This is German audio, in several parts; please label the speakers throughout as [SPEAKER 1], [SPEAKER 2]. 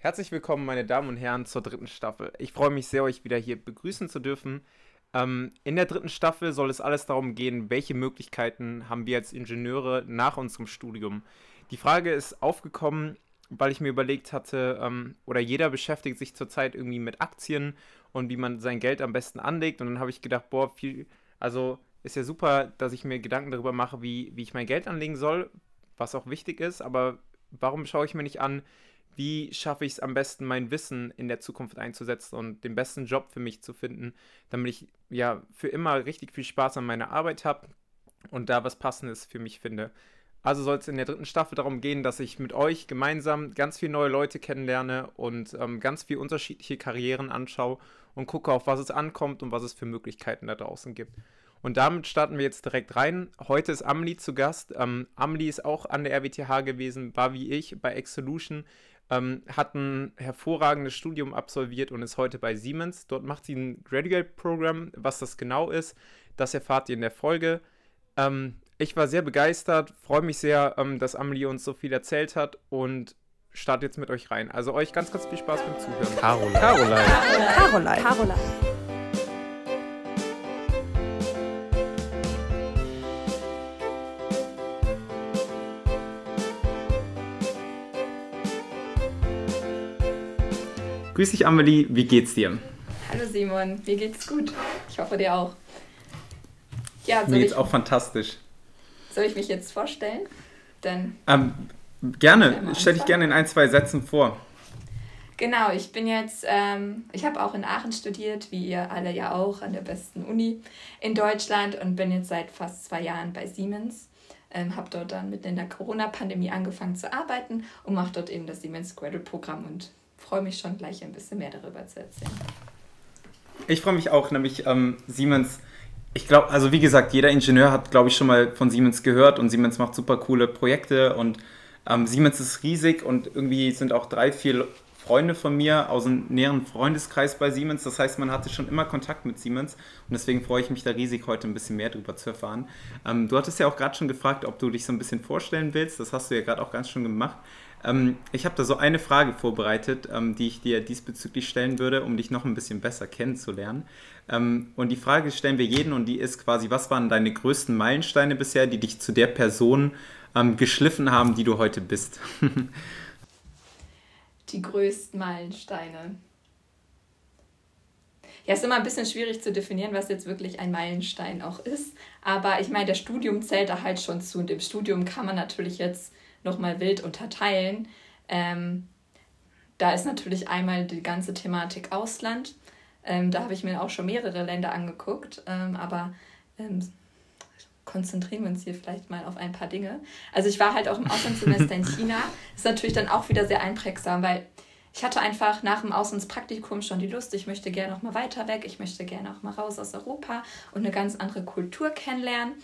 [SPEAKER 1] Herzlich willkommen, meine Damen und Herren, zur dritten Staffel. Ich freue mich sehr, euch wieder hier begrüßen zu dürfen. Ähm, in der dritten Staffel soll es alles darum gehen, welche Möglichkeiten haben wir als Ingenieure nach unserem Studium. Die Frage ist aufgekommen, weil ich mir überlegt hatte, ähm, oder jeder beschäftigt sich zurzeit irgendwie mit Aktien und wie man sein Geld am besten anlegt. Und dann habe ich gedacht, boah, viel, also ist ja super, dass ich mir Gedanken darüber mache, wie, wie ich mein Geld anlegen soll, was auch wichtig ist, aber warum schaue ich mir nicht an, wie schaffe ich es am besten, mein Wissen in der Zukunft einzusetzen und den besten Job für mich zu finden, damit ich ja für immer richtig viel Spaß an meiner Arbeit habe und da was Passendes für mich finde. Also soll es in der dritten Staffel darum gehen, dass ich mit euch gemeinsam ganz viele neue Leute kennenlerne und ähm, ganz viele unterschiedliche Karrieren anschaue und gucke, auf was es ankommt und was es für Möglichkeiten da draußen gibt. Und damit starten wir jetzt direkt rein. Heute ist Amelie zu Gast. Ähm, Amelie ist auch an der RWTH gewesen, war wie ich bei Exolution, ähm, hat ein hervorragendes Studium absolviert und ist heute bei Siemens. Dort macht sie ein Graduate-Programm. Was das genau ist, das erfahrt ihr in der Folge. Ähm, ich war sehr begeistert, freue mich sehr, ähm, dass Amelie uns so viel erzählt hat und starte jetzt mit euch rein. Also euch ganz, ganz viel Spaß beim Zuhören. Caroline. Caroline. Caroline. Caroline. Grüß dich, Amelie. Wie geht's dir?
[SPEAKER 2] Hallo, Simon. Mir geht's gut. Ich hoffe, dir auch.
[SPEAKER 1] Ja, Mir geht's ich, auch fantastisch.
[SPEAKER 2] Soll ich mich jetzt vorstellen?
[SPEAKER 1] Dann ähm, gerne. Stell dich gerne in ein, zwei Sätzen vor.
[SPEAKER 2] Genau, ich bin jetzt, ähm, ich habe auch in Aachen studiert, wie ihr alle ja auch, an der besten Uni in Deutschland und bin jetzt seit fast zwei Jahren bei Siemens. Ähm, habe dort dann mitten in der Corona-Pandemie angefangen zu arbeiten und mache dort eben das Siemens Graduate Programm und freue mich schon gleich ein bisschen mehr darüber zu erzählen.
[SPEAKER 1] Ich freue mich auch, nämlich ähm, Siemens. Ich glaube, also wie gesagt, jeder Ingenieur hat, glaube ich, schon mal von Siemens gehört und Siemens macht super coole Projekte und ähm, Siemens ist riesig und irgendwie sind auch drei, vier Freunde von mir aus einem näheren Freundeskreis bei Siemens. Das heißt, man hatte schon immer Kontakt mit Siemens und deswegen freue ich mich da riesig, heute ein bisschen mehr darüber zu erfahren. Ähm, du hattest ja auch gerade schon gefragt, ob du dich so ein bisschen vorstellen willst. Das hast du ja gerade auch ganz schön gemacht. Ähm, ich habe da so eine Frage vorbereitet, ähm, die ich dir diesbezüglich stellen würde, um dich noch ein bisschen besser kennenzulernen. Ähm, und die Frage stellen wir jeden und die ist quasi, was waren deine größten Meilensteine bisher, die dich zu der Person ähm, geschliffen haben, die du heute bist?
[SPEAKER 2] die größten Meilensteine. Ja, ist immer ein bisschen schwierig zu definieren, was jetzt wirklich ein Meilenstein auch ist. Aber ich meine, der Studium zählt da halt schon zu. Und im Studium kann man natürlich jetzt nochmal wild unterteilen. Ähm, da ist natürlich einmal die ganze Thematik Ausland. Ähm, da habe ich mir auch schon mehrere Länder angeguckt, ähm, aber ähm, konzentrieren wir uns hier vielleicht mal auf ein paar Dinge. Also ich war halt auch im Auslandssemester in China. Das ist natürlich dann auch wieder sehr einprägsam, weil ich hatte einfach nach dem Auslandspraktikum schon die Lust, ich möchte gerne noch mal weiter weg, ich möchte gerne auch mal raus aus Europa und eine ganz andere Kultur kennenlernen.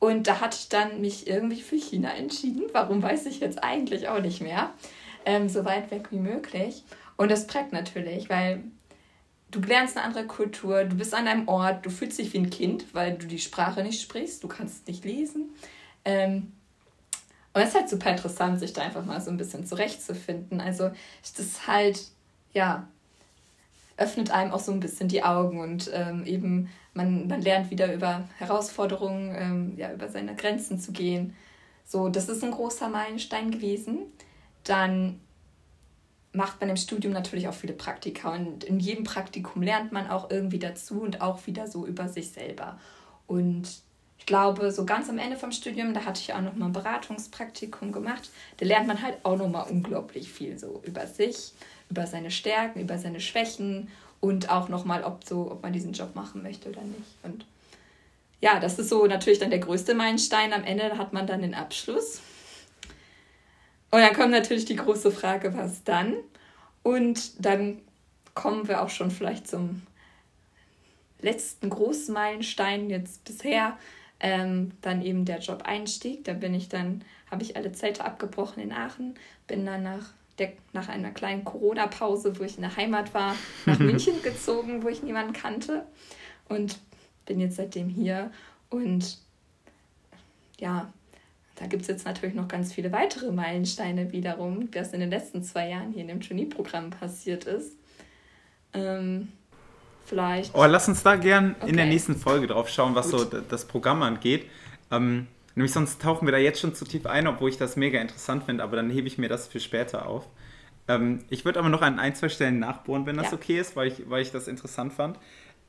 [SPEAKER 2] Und da hatte ich dann mich irgendwie für China entschieden. Warum weiß ich jetzt eigentlich auch nicht mehr. Ähm, so weit weg wie möglich. Und das prägt natürlich, weil du lernst eine andere Kultur, du bist an einem Ort, du fühlst dich wie ein Kind, weil du die Sprache nicht sprichst, du kannst nicht lesen. Ähm, und es ist halt super interessant, sich da einfach mal so ein bisschen zurechtzufinden. Also, das ist halt, ja, öffnet einem auch so ein bisschen die Augen und ähm, eben man, man lernt wieder über Herausforderungen, ähm, ja, über seine Grenzen zu gehen. So, das ist ein großer Meilenstein gewesen. Dann macht man im Studium natürlich auch viele Praktika und in jedem Praktikum lernt man auch irgendwie dazu und auch wieder so über sich selber. Und ich glaube, so ganz am Ende vom Studium, da hatte ich auch noch mal ein Beratungspraktikum gemacht. Da lernt man halt auch noch mal unglaublich viel so über sich, über seine Stärken, über seine Schwächen und auch nochmal, ob, so, ob man diesen Job machen möchte oder nicht. Und ja, das ist so natürlich dann der größte Meilenstein. Am Ende hat man dann den Abschluss. Und dann kommt natürlich die große Frage, was dann? Und dann kommen wir auch schon vielleicht zum letzten großen Meilenstein jetzt bisher. Ähm, dann eben der Job-Einstieg. Da bin ich dann, habe ich alle Zelte abgebrochen in Aachen, bin dann nach der, nach einer kleinen Corona-Pause, wo ich in der Heimat war, nach München gezogen, wo ich niemanden kannte. Und bin jetzt seitdem hier. Und ja, da gibt es jetzt natürlich noch ganz viele weitere Meilensteine wiederum, was in den letzten zwei Jahren hier in dem Trainee-Programm passiert ist. Ähm,
[SPEAKER 1] vielleicht. Oh, lass uns da gern okay. in der nächsten Folge drauf schauen, was Gut. so das Programm angeht. Ähm, nämlich sonst tauchen wir da jetzt schon zu tief ein, obwohl ich das mega interessant finde, aber dann hebe ich mir das für später auf. Ähm, ich würde aber noch an ein, zwei Stellen nachbohren, wenn das ja. okay ist, weil ich, weil ich das interessant fand.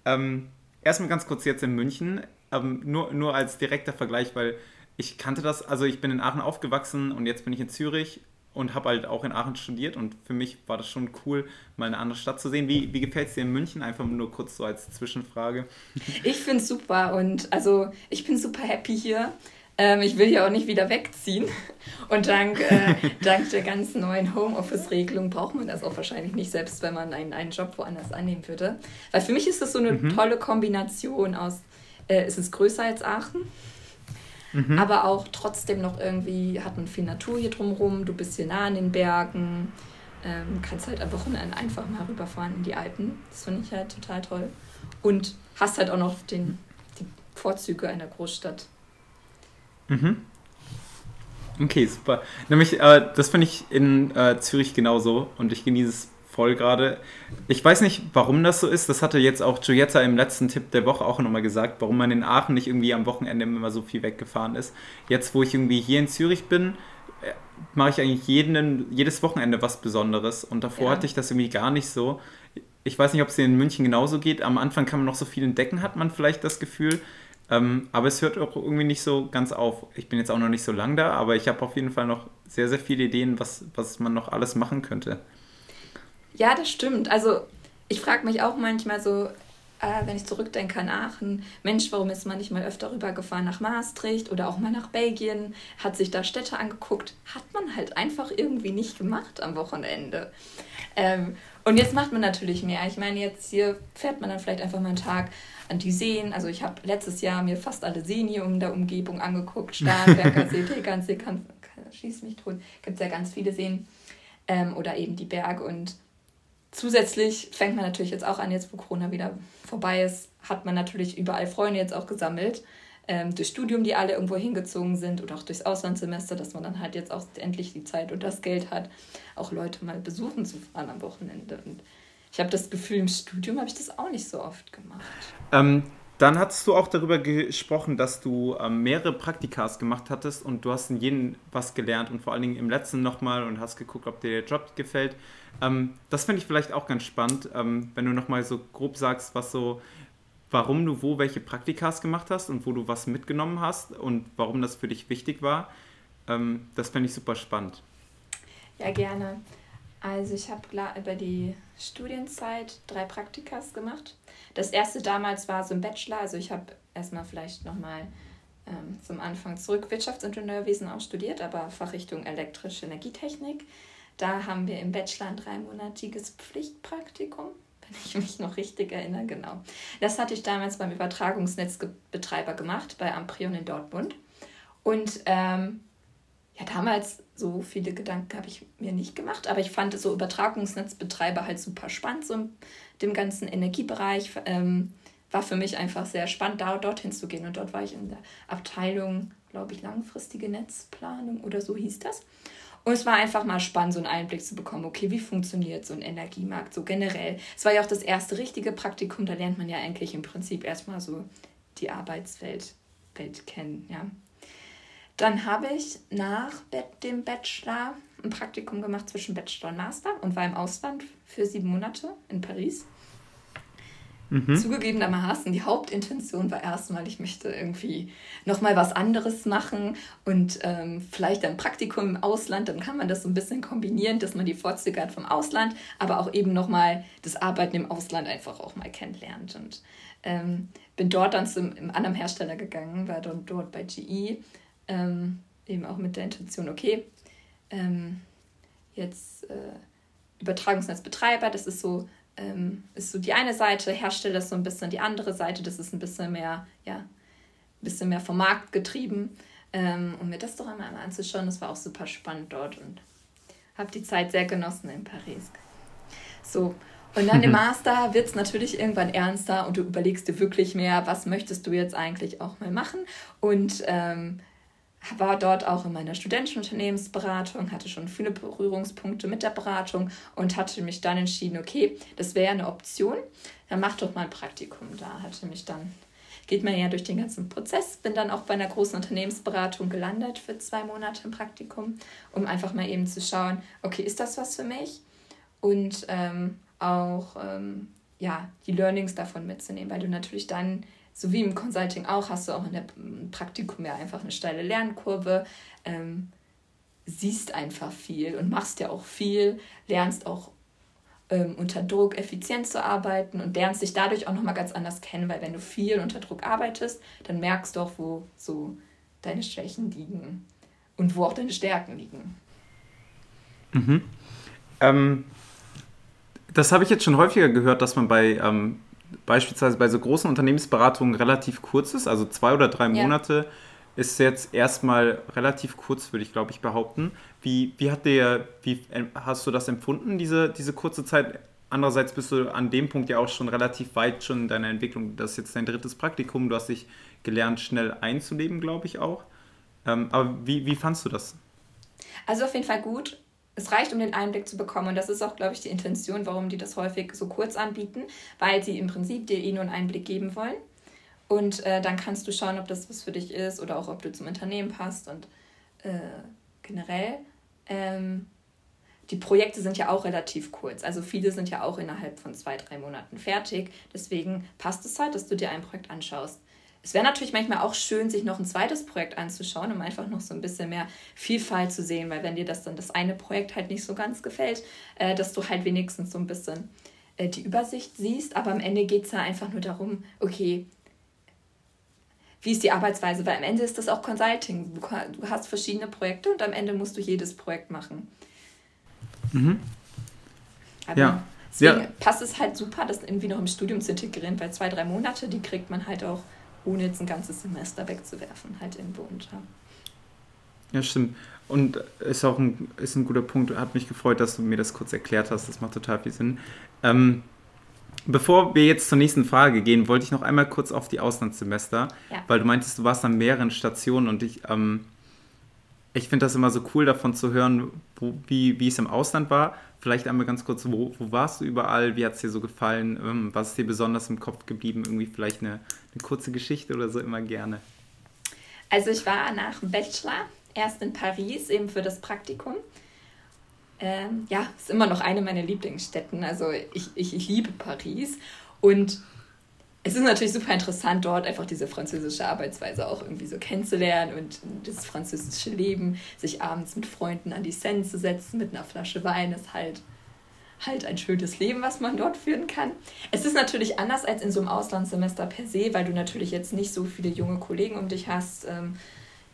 [SPEAKER 1] Ähm, erstmal ganz kurz jetzt in München, ähm, nur, nur als direkter Vergleich, weil ich kannte das, also ich bin in Aachen aufgewachsen und jetzt bin ich in Zürich und habe halt auch in Aachen studiert und für mich war das schon cool, mal eine andere Stadt zu sehen. Wie, wie gefällt es dir in München? Einfach nur kurz so als Zwischenfrage.
[SPEAKER 2] Ich finde es super und also ich bin super happy hier. Ähm, ich will ja auch nicht wieder wegziehen. Und dank, äh, dank der ganzen neuen Homeoffice-Regelung braucht man das auch wahrscheinlich nicht, selbst wenn man einen, einen Job woanders annehmen würde. Weil für mich ist das so eine mhm. tolle Kombination aus, äh, es ist größer als Aachen, mhm. aber auch trotzdem noch irgendwie hat man viel Natur hier drumherum, du bist hier nah an den Bergen, ähm, kannst halt am Wochenende einfach mal rüberfahren in die Alpen. Das finde ich halt total toll. Und hast halt auch noch den, die Vorzüge einer Großstadt.
[SPEAKER 1] Mhm. Okay, super. Nämlich, äh, das finde ich in äh, Zürich genauso und ich genieße es voll gerade. Ich weiß nicht, warum das so ist. Das hatte jetzt auch Giulietta im letzten Tipp der Woche auch nochmal gesagt, warum man in Aachen nicht irgendwie am Wochenende immer so viel weggefahren ist. Jetzt, wo ich irgendwie hier in Zürich bin, äh, mache ich eigentlich jeden, jedes Wochenende was Besonderes und davor ja. hatte ich das irgendwie gar nicht so. Ich weiß nicht, ob es in München genauso geht. Am Anfang kann man noch so viel entdecken, hat man vielleicht das Gefühl. Ähm, aber es hört auch irgendwie nicht so ganz auf. Ich bin jetzt auch noch nicht so lang da, aber ich habe auf jeden Fall noch sehr, sehr viele Ideen, was, was man noch alles machen könnte.
[SPEAKER 2] Ja, das stimmt. Also ich frage mich auch manchmal so, äh, wenn ich zurückdenke an Aachen, Mensch, warum ist man nicht mal öfter rübergefahren nach Maastricht oder auch mal nach Belgien, hat sich da Städte angeguckt, hat man halt einfach irgendwie nicht gemacht am Wochenende. Ähm, und jetzt macht man natürlich mehr. Ich meine, jetzt hier fährt man dann vielleicht einfach mal einen Tag an die Seen. Also ich habe letztes Jahr mir fast alle Seen hier um der Umgebung angeguckt. Starnberger See, Tegernsee, schieß mich tot. Gibt es ja ganz viele Seen. Ähm, oder eben die Berge. Und zusätzlich fängt man natürlich jetzt auch an, jetzt wo Corona wieder vorbei ist, hat man natürlich überall Freunde jetzt auch gesammelt. Ähm, durch Studium, die alle irgendwo hingezogen sind oder auch durchs Auslandssemester, dass man dann halt jetzt auch endlich die Zeit und das Geld hat, auch Leute mal besuchen zu fahren am Wochenende. Und ich habe das Gefühl, im Studium habe ich das auch nicht so oft gemacht.
[SPEAKER 1] Ähm, dann hattest du auch darüber gesprochen, dass du ähm, mehrere Praktikas gemacht hattest und du hast in jedem was gelernt und vor allen Dingen im letzten nochmal und hast geguckt, ob dir der Job gefällt. Ähm, das finde ich vielleicht auch ganz spannend, ähm, wenn du nochmal so grob sagst, was so, warum du wo welche Praktikas gemacht hast und wo du was mitgenommen hast und warum das für dich wichtig war. Ähm, das fände ich super spannend.
[SPEAKER 2] Ja, gerne. Also ich habe über die Studienzeit drei Praktikas gemacht. Das erste damals war so ein Bachelor, also ich habe erstmal vielleicht nochmal ähm, zum Anfang zurück Wirtschaftsingenieurwesen auch studiert, aber Fachrichtung elektrische Energietechnik. Da haben wir im Bachelor ein dreimonatiges Pflichtpraktikum, wenn ich mich noch richtig erinnere, genau. Das hatte ich damals beim Übertragungsnetzbetreiber gemacht, bei Amprion in Dortmund. Und ähm, ja, damals so viele Gedanken habe ich mir nicht gemacht, aber ich fand so Übertragungsnetzbetreiber halt super spannend, so dem ganzen Energiebereich. Ähm, war für mich einfach sehr spannend, da dorthin zu gehen. Und dort war ich in der Abteilung, glaube ich, langfristige Netzplanung oder so hieß das. Und es war einfach mal spannend, so einen Einblick zu bekommen, okay, wie funktioniert so ein Energiemarkt so generell. Es war ja auch das erste richtige Praktikum, da lernt man ja eigentlich im Prinzip erstmal so die Arbeitswelt Welt kennen, ja. Dann habe ich nach dem Bachelor ein Praktikum gemacht zwischen Bachelor und Master und war im Ausland für sieben Monate in Paris. Mhm. Zugegebenermaßen, die Hauptintention war erstmal, ich möchte irgendwie nochmal was anderes machen und ähm, vielleicht ein Praktikum im Ausland, dann kann man das so ein bisschen kombinieren, dass man die Vorzüge hat vom Ausland, aber auch eben nochmal das Arbeiten im Ausland einfach auch mal kennenlernt. Und ähm, bin dort dann zum anderen Hersteller gegangen, war dann dort bei GE ähm, eben auch mit der Intention, okay, ähm, jetzt äh, Übertragungsnetzbetreiber, das ist so, ähm, ist so die eine Seite, Hersteller ist so ein bisschen die andere Seite, das ist ein bisschen mehr, ja, ein bisschen mehr vom Markt getrieben. Ähm, um mir das doch einmal anzuschauen, das war auch super spannend dort und habe die Zeit sehr genossen in Paris. So, und dann im Master wird es natürlich irgendwann ernster und du überlegst dir wirklich mehr, was möchtest du jetzt eigentlich auch mal machen. Und ähm, war dort auch in meiner studentischen Unternehmensberatung, hatte schon viele Berührungspunkte mit der Beratung und hatte mich dann entschieden, okay, das wäre eine Option, dann mach doch mal ein Praktikum da. Hatte mich dann, geht man ja durch den ganzen Prozess, bin dann auch bei einer großen Unternehmensberatung gelandet für zwei Monate im Praktikum, um einfach mal eben zu schauen, okay, ist das was für mich? Und ähm, auch ähm, ja, die Learnings davon mitzunehmen, weil du natürlich dann so wie im Consulting auch, hast du auch in der Praktikum ja einfach eine steile Lernkurve, ähm, siehst einfach viel und machst ja auch viel, lernst auch ähm, unter Druck effizient zu arbeiten und lernst dich dadurch auch nochmal ganz anders kennen, weil wenn du viel unter Druck arbeitest, dann merkst du auch, wo so deine Schwächen liegen und wo auch deine Stärken liegen.
[SPEAKER 1] Mhm. Ähm, das habe ich jetzt schon häufiger gehört, dass man bei ähm, beispielsweise bei so großen Unternehmensberatungen relativ kurz ist, also zwei oder drei Monate, ist jetzt erstmal relativ kurz, würde ich glaube ich behaupten. Wie, wie hat der, wie hast du das empfunden, diese, diese kurze Zeit? Andererseits bist du an dem Punkt ja auch schon relativ weit schon in deiner Entwicklung. Das ist jetzt dein drittes Praktikum, du hast dich gelernt, schnell einzuleben, glaube ich auch. Ähm, aber wie, wie fandst du das?
[SPEAKER 2] Also auf jeden Fall gut es reicht, um den Einblick zu bekommen. Und das ist auch, glaube ich, die Intention, warum die das häufig so kurz anbieten, weil sie im Prinzip dir eh nur einen Einblick geben wollen. Und äh, dann kannst du schauen, ob das was für dich ist oder auch ob du zum Unternehmen passt. Und äh, generell, ähm, die Projekte sind ja auch relativ kurz. Also viele sind ja auch innerhalb von zwei, drei Monaten fertig. Deswegen passt es halt, dass du dir ein Projekt anschaust. Es wäre natürlich manchmal auch schön, sich noch ein zweites Projekt anzuschauen, um einfach noch so ein bisschen mehr Vielfalt zu sehen, weil wenn dir das dann das eine Projekt halt nicht so ganz gefällt, äh, dass du halt wenigstens so ein bisschen äh, die Übersicht siehst. Aber am Ende geht es ja einfach nur darum, okay, wie ist die Arbeitsweise? Weil am Ende ist das auch Consulting. Du hast verschiedene Projekte und am Ende musst du jedes Projekt machen. Mhm. Aber ja. Deswegen ja. passt es halt super, das irgendwie noch im Studium zu integrieren, weil zwei, drei Monate, die kriegt man halt auch ohne jetzt ein ganzes Semester wegzuwerfen, halt irgendwo unter.
[SPEAKER 1] Ja, stimmt. Und ist auch ein, ist ein guter Punkt. Hat mich gefreut, dass du mir das kurz erklärt hast. Das macht total viel Sinn. Ähm, bevor wir jetzt zur nächsten Frage gehen, wollte ich noch einmal kurz auf die Auslandssemester, ja. weil du meintest, du warst an mehreren Stationen und ich, ähm, ich finde das immer so cool, davon zu hören, wo, wie, wie es im Ausland war. Vielleicht einmal ganz kurz, wo, wo warst du überall? Wie hat es dir so gefallen? Ähm, was ist dir besonders im Kopf geblieben? Irgendwie vielleicht eine, eine kurze Geschichte oder so immer gerne.
[SPEAKER 2] Also ich war nach dem Bachelor erst in Paris, eben für das Praktikum. Ähm, ja, ist immer noch eine meiner Lieblingsstätten. Also ich, ich, ich liebe Paris. Und es ist natürlich super interessant, dort einfach diese französische Arbeitsweise auch irgendwie so kennenzulernen und das französische Leben, sich abends mit Freunden an die Seine zu setzen mit einer Flasche Wein, ist halt, halt ein schönes Leben, was man dort führen kann. Es ist natürlich anders als in so einem Auslandssemester per se, weil du natürlich jetzt nicht so viele junge Kollegen um dich hast, ähm,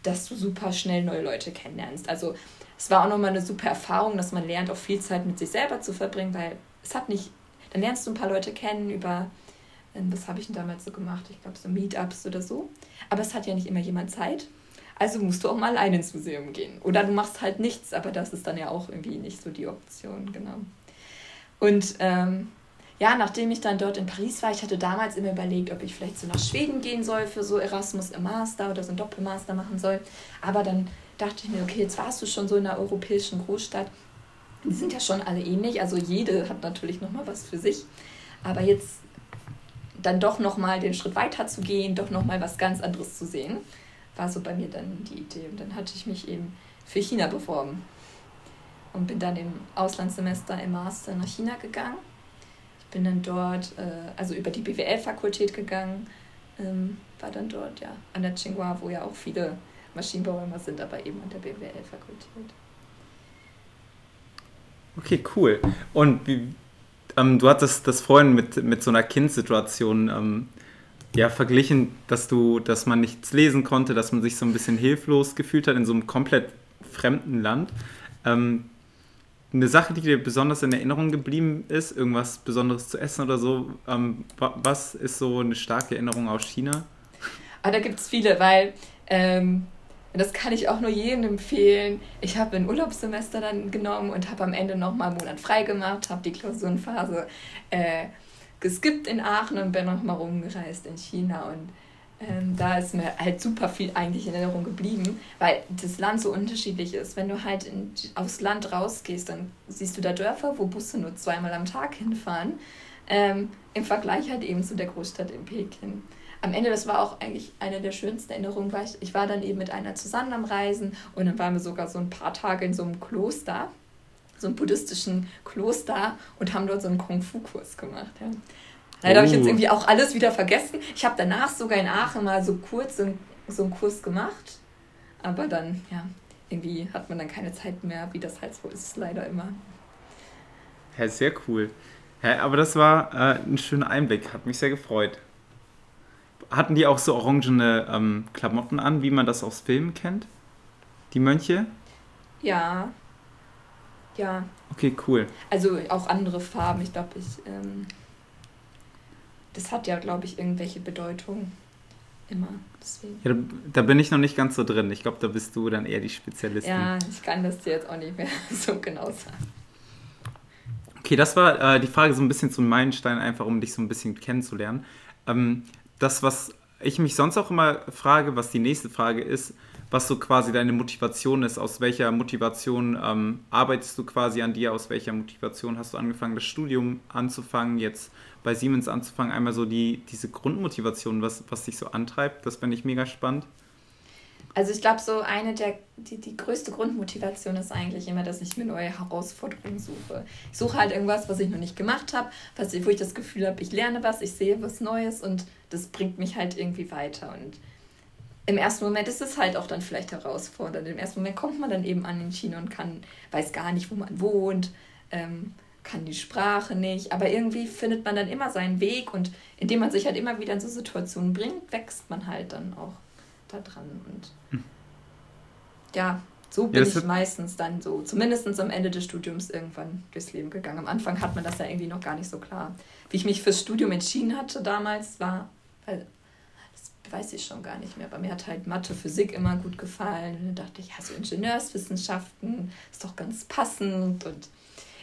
[SPEAKER 2] dass du super schnell neue Leute kennenlernst. Also es war auch nochmal eine super Erfahrung, dass man lernt, auch viel Zeit mit sich selber zu verbringen, weil es hat nicht, dann lernst du ein paar Leute kennen über was habe ich denn damals so gemacht? Ich glaube, so Meetups oder so. Aber es hat ja nicht immer jemand Zeit. Also musst du auch mal alleine ins Museum gehen. Oder du machst halt nichts, aber das ist dann ja auch irgendwie nicht so die Option, genau. Und ähm, ja, nachdem ich dann dort in Paris war, ich hatte damals immer überlegt, ob ich vielleicht so nach Schweden gehen soll für so Erasmus im Master oder so ein Doppelmaster machen soll. Aber dann dachte ich mir, okay, jetzt warst du schon so in einer europäischen Großstadt. Die sind ja schon alle ähnlich, also jede hat natürlich nochmal was für sich. Aber jetzt dann doch nochmal den Schritt weiter zu gehen, doch nochmal was ganz anderes zu sehen, war so bei mir dann die Idee. Und dann hatte ich mich eben für China beworben und bin dann im Auslandssemester im Master nach China gegangen. Ich bin dann dort, äh, also über die BWL-Fakultät gegangen, ähm, war dann dort ja an der Tsinghua, wo ja auch viele Maschinenbauer sind, aber eben an der BWL-Fakultät.
[SPEAKER 1] Okay, cool. Und wie, ähm, du hattest das vorhin mit, mit so einer Kindsituation ähm, ja, verglichen, dass du, dass man nichts lesen konnte, dass man sich so ein bisschen hilflos gefühlt hat in so einem komplett fremden Land. Ähm, eine Sache, die dir besonders in Erinnerung geblieben ist, irgendwas Besonderes zu essen oder so, ähm, was ist so eine starke Erinnerung aus China?
[SPEAKER 2] Ah, da gibt es viele, weil ähm, und das kann ich auch nur jedem empfehlen. Ich habe ein Urlaubssemester dann genommen und habe am Ende nochmal einen Monat frei gemacht, habe die Klausurenphase äh, geskippt in Aachen und bin nochmal rumgereist in China. Und Ähm, da ist mir halt super viel eigentlich in Erinnerung geblieben, weil das Land so unterschiedlich ist. Wenn du halt in, aufs Land rausgehst, dann siehst du da Dörfer, wo Busse nur zweimal am Tag hinfahren. Ähm, Im Vergleich halt eben zu der Großstadt in Peking. Am Ende, das war auch eigentlich eine der schönsten Erinnerungen, weil ich, ich war dann eben mit einer zusammen am Reisen und dann waren wir sogar so ein paar Tage in so einem Kloster, so einem buddhistischen Kloster und haben dort so einen Kung-Fu-Kurs gemacht. Ja. Leider oh. habe ich jetzt oh. irgendwie auch alles wieder vergessen. Ich habe danach sogar in Aachen mal so kurz so, so einen Kurs gemacht. Aber dann, ja, irgendwie hat man dann keine Zeit mehr, wie das halt so ist, leider immer.
[SPEAKER 1] Ja, sehr cool. Ja, aber das war äh, ein schöner Einblick, hat mich sehr gefreut. Hatten die auch so orangene ähm, Klamotten an, wie man das aus Filmen kennt? Die Mönche?
[SPEAKER 2] Ja. Ja.
[SPEAKER 1] Okay, cool.
[SPEAKER 2] Also auch andere Farben. Ich glaube, ich. Ähm das hat ja, glaube ich, irgendwelche Bedeutung immer. Deswegen.
[SPEAKER 1] Ja, da, da, bin ich noch nicht ganz so drin. Ich glaube, da bist du dann eher die Spezialistin.
[SPEAKER 2] Ja, ich kann das dir jetzt auch nicht mehr so genau sagen.
[SPEAKER 1] Okay, das war äh, die Frage so ein bisschen zum Meilenstein, einfach um dich so ein bisschen kennenzulernen. Ähm, das, was ich mich sonst auch immer frage, was die nächste Frage ist, was so quasi deine Motivation ist, aus welcher Motivation ähm, arbeitest du quasi an dir, aus welcher Motivation hast du angefangen, das Studium anzufangen, jetzt bei Siemens anzufangen, einmal so die, diese Grundmotivation, was, was dich so antreibt, das fände ich mega spannend.
[SPEAKER 2] Also ich glaube, so eine der, die, die größte Grundmotivation ist eigentlich immer, dass ich mir neue Herausforderungen suche. Ich suche halt irgendwas, was ich noch nicht gemacht habe, wo ich das Gefühl habe, ich lerne was, ich sehe was Neues und das bringt mich halt irgendwie weiter. Und im ersten Moment ist es halt auch dann vielleicht herausfordernd. Im ersten Moment kommt man dann eben an in China und kann, weiß gar nicht, wo man wohnt. Ähm, kann die Sprache nicht, aber irgendwie findet man dann immer seinen Weg und indem man sich halt immer wieder in so Situationen bringt, wächst man halt dann auch da dran und hm. ja, so bin ja, ich meistens dann so, zumindest am Ende des Studiums irgendwann durchs Leben gegangen. Am Anfang hat man das ja irgendwie noch gar nicht so klar. Wie ich mich fürs Studium entschieden hatte damals, war, weil das weiß ich schon gar nicht mehr, aber mir hat halt Mathe, Physik immer gut gefallen. Und dann dachte ich, ja, so Ingenieurswissenschaften ist doch ganz passend und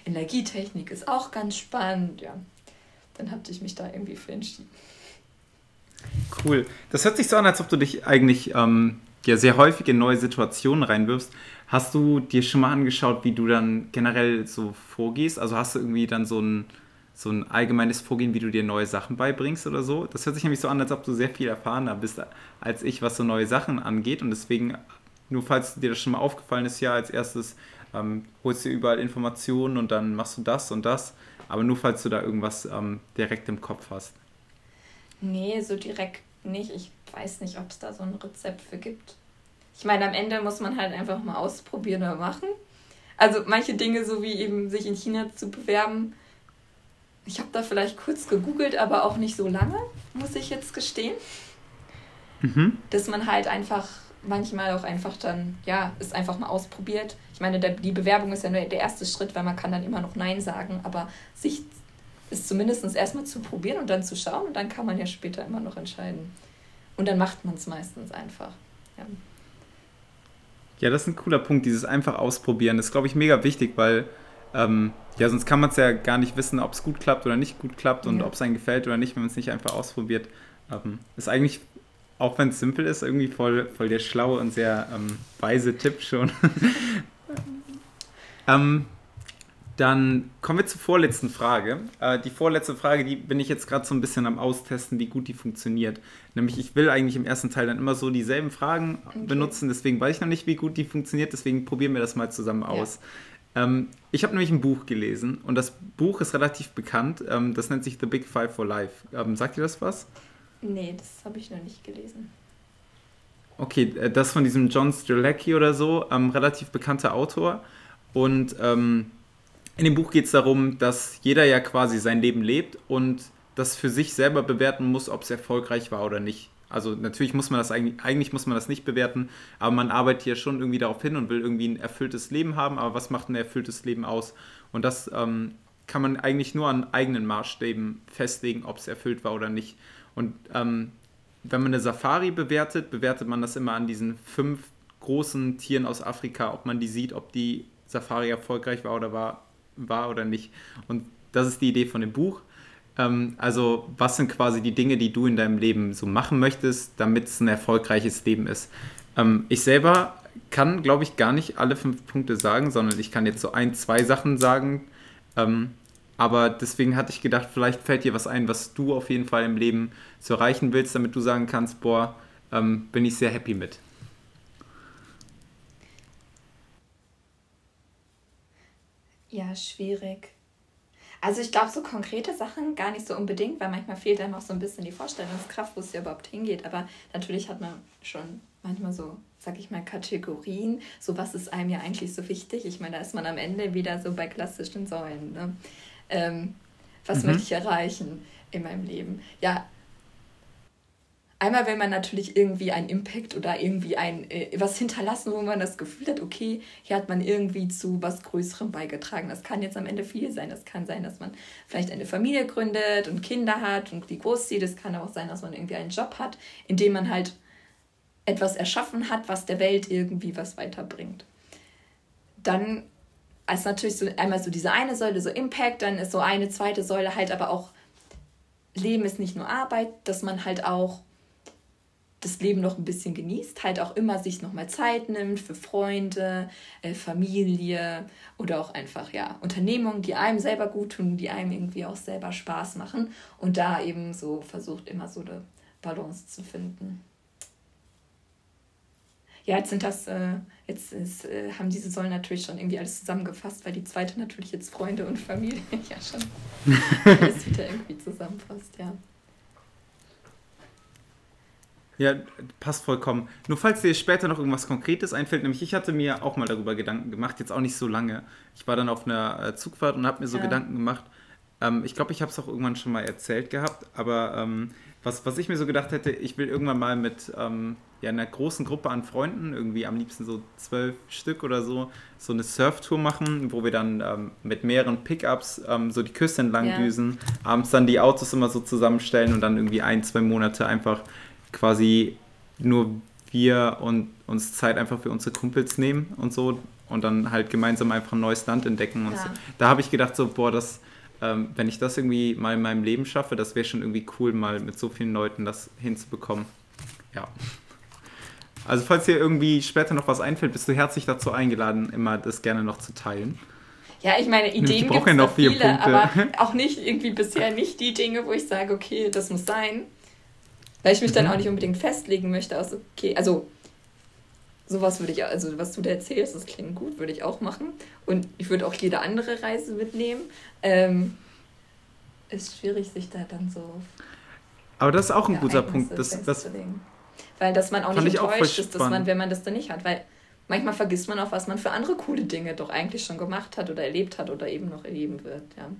[SPEAKER 2] Energietechnik ist auch ganz spannend. Ja, dann habe ich mich da irgendwie für entschieden.
[SPEAKER 1] Cool. Das hört sich so an, als ob du dich eigentlich ähm, ja, sehr häufig in neue Situationen reinwirfst. Hast du dir schon mal angeschaut, wie du dann generell so vorgehst? Also hast du irgendwie dann so ein, so ein allgemeines Vorgehen, wie du dir neue Sachen beibringst oder so? Das hört sich nämlich so an, als ob du sehr viel erfahrener bist als ich, was so neue Sachen angeht. Und deswegen, nur falls dir das schon mal aufgefallen ist, ja, als erstes ähm, holst dir überall Informationen und dann machst du das und das. Aber nur falls du da irgendwas ähm, direkt im Kopf hast.
[SPEAKER 2] Nee, so direkt nicht. Ich weiß nicht, ob es da so ein Rezept für gibt. Ich meine, am Ende muss man halt einfach mal ausprobieren oder machen. Also manche Dinge, so wie eben sich in China zu bewerben, ich habe da vielleicht kurz gegoogelt, aber auch nicht so lange, muss ich jetzt gestehen. Mhm. Dass man halt einfach manchmal auch einfach dann, ja, es einfach mal ausprobiert. Ich meine, der, die Bewerbung ist ja nur der erste Schritt, weil man kann dann immer noch Nein sagen, aber sich ist zumindest erstmal zu probieren und dann zu schauen und dann kann man ja später immer noch entscheiden. Und dann macht man es meistens einfach. Ja.
[SPEAKER 1] ja, das ist ein cooler Punkt, dieses einfach ausprobieren. Das ist, glaube ich, mega wichtig, weil ähm, ja, sonst kann man es ja gar nicht wissen, ob es gut klappt oder nicht gut klappt und ja. ob es einem gefällt oder nicht, wenn man es nicht einfach ausprobiert. Ähm, ist eigentlich auch wenn es simpel ist, irgendwie voll, voll der schlaue und sehr ähm, weise Tipp schon. ähm, dann kommen wir zur vorletzten Frage. Äh, die vorletzte Frage, die bin ich jetzt gerade so ein bisschen am Austesten, wie gut die funktioniert. Nämlich, ich will eigentlich im ersten Teil dann immer so dieselben Fragen okay. benutzen, deswegen weiß ich noch nicht, wie gut die funktioniert, deswegen probieren wir das mal zusammen aus. Ja. Ähm, ich habe nämlich ein Buch gelesen und das Buch ist relativ bekannt. Ähm, das nennt sich The Big Five for Life. Ähm, sagt ihr das was?
[SPEAKER 2] Nee, das habe ich noch nicht gelesen.
[SPEAKER 1] Okay, äh, das von diesem John Strelacki oder so, ähm, relativ bekannter Autor. Und ähm, in dem Buch geht es darum, dass jeder ja quasi sein Leben lebt und das für sich selber bewerten muss, ob es erfolgreich war oder nicht. Also natürlich muss man das eigentlich, eigentlich muss man das nicht bewerten, aber man arbeitet ja schon irgendwie darauf hin und will irgendwie ein erfülltes Leben haben. Aber was macht ein erfülltes Leben aus? Und das ähm, kann man eigentlich nur an eigenen Maßstäben festlegen, ob es erfüllt war oder nicht. Und ähm, wenn man eine Safari bewertet, bewertet man das immer an diesen fünf großen Tieren aus Afrika, ob man die sieht, ob die Safari erfolgreich war oder war, war oder nicht. Und das ist die Idee von dem Buch. Ähm, also, was sind quasi die Dinge, die du in deinem Leben so machen möchtest, damit es ein erfolgreiches Leben ist? Ähm, ich selber kann, glaube ich, gar nicht alle fünf Punkte sagen, sondern ich kann jetzt so ein, zwei Sachen sagen. Ähm, aber deswegen hatte ich gedacht, vielleicht fällt dir was ein, was du auf jeden Fall im Leben so erreichen willst, damit du sagen kannst, boah, ähm, bin ich sehr happy mit.
[SPEAKER 2] Ja, schwierig. Also ich glaube, so konkrete Sachen gar nicht so unbedingt, weil manchmal fehlt dann noch so ein bisschen die Vorstellungskraft, wo es ja überhaupt hingeht. Aber natürlich hat man schon manchmal so, sag ich mal, Kategorien. So was ist einem ja eigentlich so wichtig. Ich meine, da ist man am Ende wieder so bei klassischen Säulen. Ne? Ähm, was mhm. möchte ich erreichen in meinem Leben? Ja, einmal will man natürlich irgendwie einen Impact oder irgendwie ein äh, was hinterlassen, wo man das Gefühl hat, okay, hier hat man irgendwie zu was Größerem beigetragen. Das kann jetzt am Ende viel sein. Das kann sein, dass man vielleicht eine Familie gründet und Kinder hat und die großzieht. Es kann auch sein, dass man irgendwie einen Job hat, in dem man halt etwas erschaffen hat, was der Welt irgendwie was weiterbringt. Dann ist natürlich so einmal so diese eine Säule, so Impact, dann ist so eine zweite Säule halt aber auch Leben ist nicht nur Arbeit, dass man halt auch das Leben noch ein bisschen genießt, halt auch immer sich nochmal Zeit nimmt für Freunde, äh, Familie oder auch einfach ja Unternehmungen, die einem selber gut tun, die einem irgendwie auch selber Spaß machen und da eben so versucht immer so eine Balance zu finden. Ja, jetzt sind das, äh, jetzt ist, äh, haben diese Säulen natürlich schon irgendwie alles zusammengefasst, weil die zweite natürlich jetzt Freunde und Familie ja schon alles wieder irgendwie zusammenfasst, ja.
[SPEAKER 1] Ja, passt vollkommen. Nur falls dir später noch irgendwas Konkretes einfällt, nämlich ich hatte mir auch mal darüber Gedanken gemacht, jetzt auch nicht so lange. Ich war dann auf einer äh, Zugfahrt und habe mir so ja. Gedanken gemacht. Ähm, ich glaube, ich habe es auch irgendwann schon mal erzählt gehabt, aber ähm, was, was ich mir so gedacht hätte, ich will irgendwann mal mit ähm, ja, einer großen Gruppe an Freunden, irgendwie am liebsten so zwölf Stück oder so, so eine Surftour machen, wo wir dann ähm, mit mehreren Pickups ähm, so die Küste entlang ja. düsen, abends dann die Autos immer so zusammenstellen und dann irgendwie ein, zwei Monate einfach quasi nur wir und uns Zeit einfach für unsere Kumpels nehmen und so und dann halt gemeinsam einfach ein neues Land entdecken und ja. so. Da habe ich gedacht so, boah, das, ähm, wenn ich das irgendwie mal in meinem Leben schaffe, das wäre schon irgendwie cool, mal mit so vielen Leuten das hinzubekommen. Ja. Also falls dir irgendwie später noch was einfällt, bist du herzlich dazu eingeladen, immer das gerne noch zu teilen.
[SPEAKER 2] Ja, ich meine, Ideen gibt es ja noch viele, Punkte. aber auch nicht irgendwie bisher nicht die Dinge, wo ich sage, okay, das muss sein. Weil ich mich mhm. dann auch nicht unbedingt festlegen möchte, aus okay, also sowas würde ich, also was du da erzählst, das klingt gut, würde ich auch machen. Und ich würde auch jede andere Reise mitnehmen. Ähm, ist schwierig, sich da dann so.
[SPEAKER 1] Aber das ist auch ein guter Punkt. Das, das,
[SPEAKER 2] Weil dass man auch nicht enttäuscht ist, dass man, wenn man das dann nicht hat. Weil manchmal vergisst man auch, was man für andere coole Dinge doch eigentlich schon gemacht hat oder erlebt hat oder eben noch erleben wird. Ja,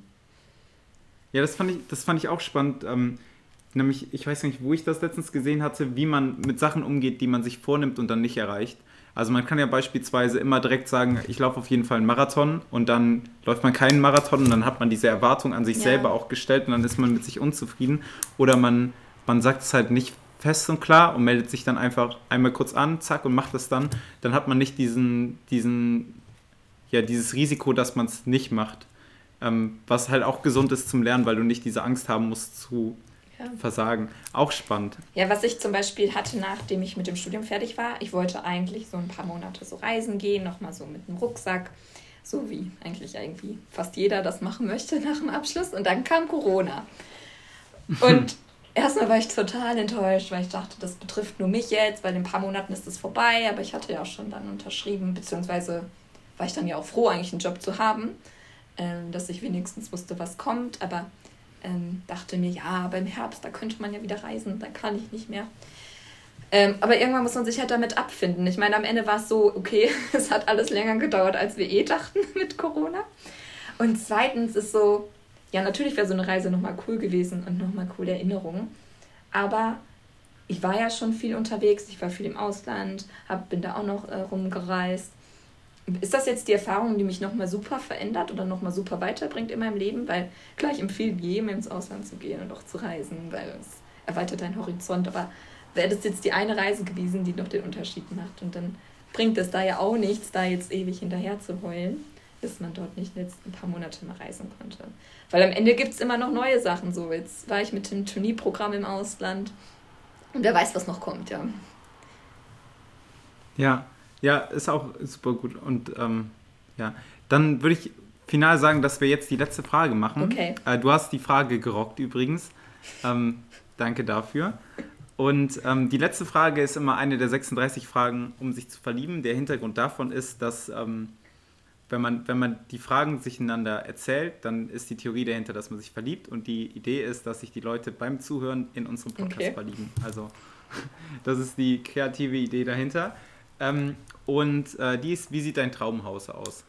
[SPEAKER 1] ja das, fand ich, das fand ich auch spannend. Ähm, nämlich, ich weiß nicht, wo ich das letztens gesehen hatte, wie man mit Sachen umgeht, die man sich vornimmt und dann nicht erreicht. Also man kann ja beispielsweise immer direkt sagen, ich laufe auf jeden Fall einen Marathon und dann läuft man keinen Marathon und dann hat man diese Erwartung an sich ja. selber auch gestellt und dann ist man mit sich unzufrieden. Oder man, man sagt es halt nicht fest und klar und meldet sich dann einfach einmal kurz an, zack, und macht das dann. Dann hat man nicht diesen, diesen, ja, dieses Risiko, dass man es nicht macht. Ähm, was halt auch gesund ist zum Lernen, weil du nicht diese Angst haben musst zu ja. versagen. Auch spannend.
[SPEAKER 2] Ja, was ich zum Beispiel hatte, nachdem ich mit dem Studium fertig war, ich wollte eigentlich so ein paar Monate so reisen gehen, nochmal so mit einem Rucksack, so wie eigentlich irgendwie fast jeder das machen möchte nach dem Abschluss. Und dann kam Corona. Und erstmal war ich total enttäuscht, weil ich dachte, das betrifft nur mich jetzt, weil in ein paar Monaten ist es vorbei, aber ich hatte ja auch schon dann unterschrieben, beziehungsweise war ich dann ja auch froh, eigentlich einen Job zu haben, ähm, dass ich wenigstens wusste, was kommt, aber ähm, dachte mir, ja, beim Herbst, da könnte man ja wieder reisen, da kann ich nicht mehr. Ähm, aber irgendwann muss man sich halt damit abfinden. Ich meine, am Ende war es so, okay, es hat alles länger gedauert, als wir eh dachten mit Corona. Und zweitens ist so, ja, natürlich wäre so eine Reise nochmal cool gewesen und nochmal coole Erinnerungen. Aber ich war ja schon viel unterwegs, ich war viel im Ausland, hab, bin da auch noch äh, rumgereist. Ist das jetzt die Erfahrung, die mich nochmal super verändert oder nochmal super weiterbringt in meinem Leben? Weil klar, ich empfehle jedem ins Ausland zu gehen und auch zu reisen, weil es erweitert deinen Horizont. Aber wäre das jetzt die eine Reise gewesen, die noch den Unterschied macht? Und dann bringt es da ja auch nichts, da jetzt ewig hinterher zu heulen, dass man dort nicht jetzt ein paar Monate mal reisen konnte. Weil am Ende gibt es immer noch neue Sachen. So, jetzt war ich mit dem Turnierprogramm im Ausland und wer weiß, was noch kommt, ja.
[SPEAKER 1] Ja, ja, ist auch super gut. Und ähm, ja, dann würde ich final sagen, dass wir jetzt die letzte Frage machen. Okay. Äh, du hast die Frage gerockt übrigens. Ähm, danke dafür. Und ähm, die letzte Frage ist immer eine der 36 Fragen, um sich zu verlieben. Der Hintergrund davon ist, dass ähm, wenn, man, wenn man die Fragen sich einander erzählt, dann ist die Theorie dahinter, dass man sich verliebt. Und die Idee ist, dass sich die Leute beim Zuhören in unserem Podcast okay. verlieben. Also das ist die kreative Idee dahinter. Ähm, und äh, die ist, wie sieht dein Traumhaus aus?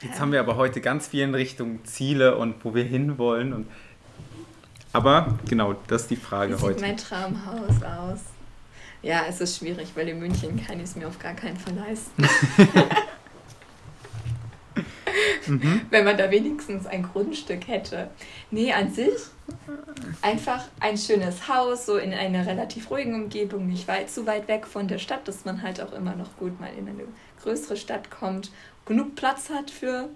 [SPEAKER 1] Jetzt haben wir aber heute ganz viel in Richtung Ziele und wo wir hinwollen. Und aber genau, das ist die Frage
[SPEAKER 2] Wie
[SPEAKER 1] heute.
[SPEAKER 2] Wie sieht mein Traumhaus aus? Ja, es ist schwierig, weil in München kann ich es mir auf gar keinen Fall leisten. mhm. Wenn man da wenigstens ein Grundstück hätte. Nee, an sich einfach ein schönes Haus, so in einer relativ ruhigen Umgebung, nicht weit, zu weit weg von der Stadt, dass man halt auch immer noch gut mal in eine größere Stadt kommt, genug Platz hat für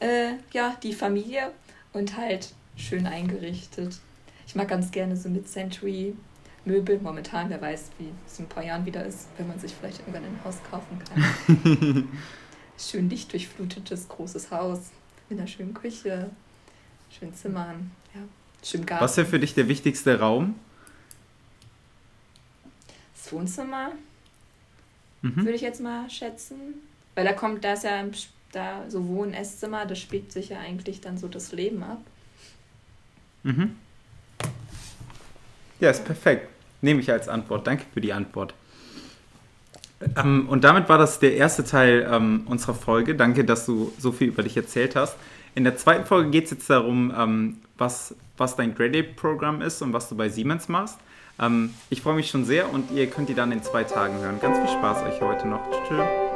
[SPEAKER 2] äh, ja, die Familie und halt schön eingerichtet. Ich mag ganz gerne so Mid-Century Möbel. Momentan, wer weiß, wie es in ein paar Jahren wieder ist, wenn man sich vielleicht irgendwann ein Haus kaufen kann. schön lichtdurchflutetes, großes Haus mit einer schönen Küche, schönen Zimmern, ja, schönen
[SPEAKER 1] Garten. Was wäre für dich der wichtigste Raum?
[SPEAKER 2] Das Wohnzimmer, mhm. würde ich jetzt mal schätzen. Weil da kommt, da ist ja da so Wohn-, Esszimmer, das spielt sich ja eigentlich dann so das Leben ab.
[SPEAKER 1] Mhm. Ja, ist perfekt. Nehme ich als Antwort. Danke für die Antwort. Ähm, und damit war das der erste Teil ähm, unserer Folge. Danke, dass du so viel über dich erzählt hast. In der zweiten Folge geht es jetzt darum, ähm, was, was dein Grade-Programm ist und was du bei Siemens machst. Ähm, ich freue mich schon sehr und ihr könnt die dann in zwei Tagen hören. Ganz viel Spaß euch heute noch. Tschüss.